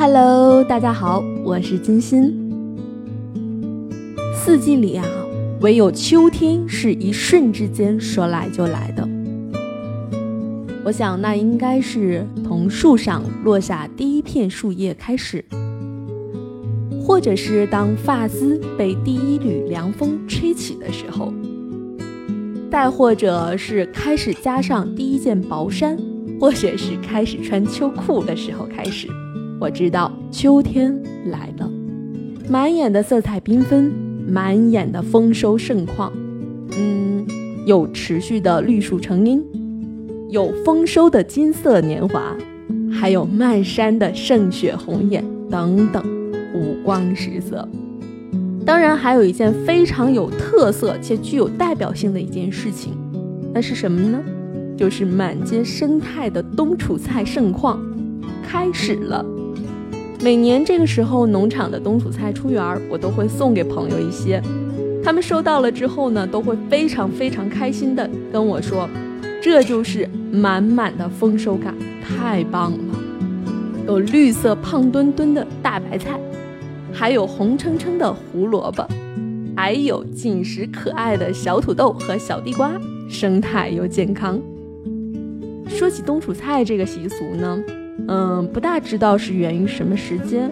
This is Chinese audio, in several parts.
Hello，大家好，我是金鑫。四季里啊，唯有秋天是一瞬之间说来就来的。我想，那应该是从树上落下第一片树叶开始，或者是当发丝被第一缕凉风吹起的时候，再或者是开始加上第一件薄衫，或者是开始穿秋裤的时候开始。我知道秋天来了，满眼的色彩缤纷，满眼的丰收盛况，嗯，有持续的绿树成荫，有丰收的金色年华，还有漫山的盛雪红叶等等，五光十色。当然，还有一件非常有特色且具有代表性的一件事情，那是什么呢？就是满街生态的冬储菜盛况开始了。每年这个时候，农场的冬储菜出园儿，我都会送给朋友一些。他们收到了之后呢，都会非常非常开心的跟我说：“这就是满满的丰收感，太棒了！”有绿色胖墩墩的大白菜，还有红澄澄的胡萝卜，还有紧实可爱的小土豆和小地瓜，生态又健康。说起冬储菜这个习俗呢。嗯，不大知道是源于什么时间，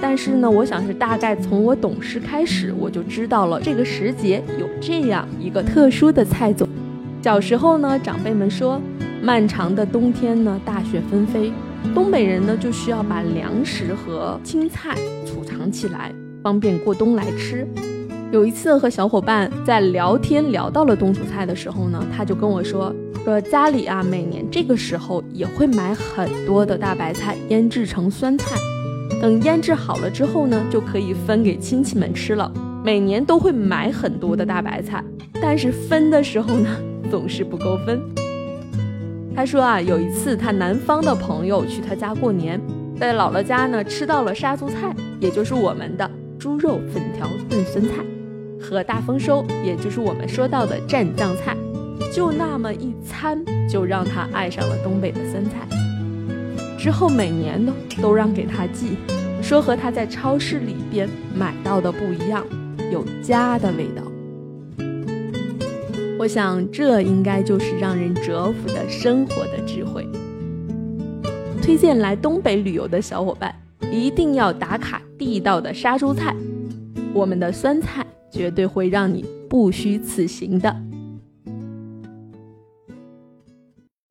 但是呢，我想是大概从我懂事开始，我就知道了这个时节有这样一个特殊的菜种。小时候呢，长辈们说，漫长的冬天呢，大雪纷飞，东北人呢就需要把粮食和青菜储藏起来，方便过冬来吃。有一次和小伙伴在聊天聊到了冬储菜的时候呢，他就跟我说。说家里啊，每年这个时候也会买很多的大白菜，腌制成酸菜。等腌制好了之后呢，就可以分给亲戚们吃了。每年都会买很多的大白菜，但是分的时候呢，总是不够分。他说啊，有一次他南方的朋友去他家过年，在姥姥家呢吃到了杀猪菜，也就是我们的猪肉粉条炖酸菜，和大丰收，也就是我们说到的蘸酱菜。就那么一餐，就让他爱上了东北的酸菜。之后每年呢，都让给他寄，说和他在超市里边买到的不一样，有家的味道。我想，这应该就是让人折服的生活的智慧。推荐来东北旅游的小伙伴，一定要打卡地道的杀猪菜，我们的酸菜绝对会让你不虚此行的。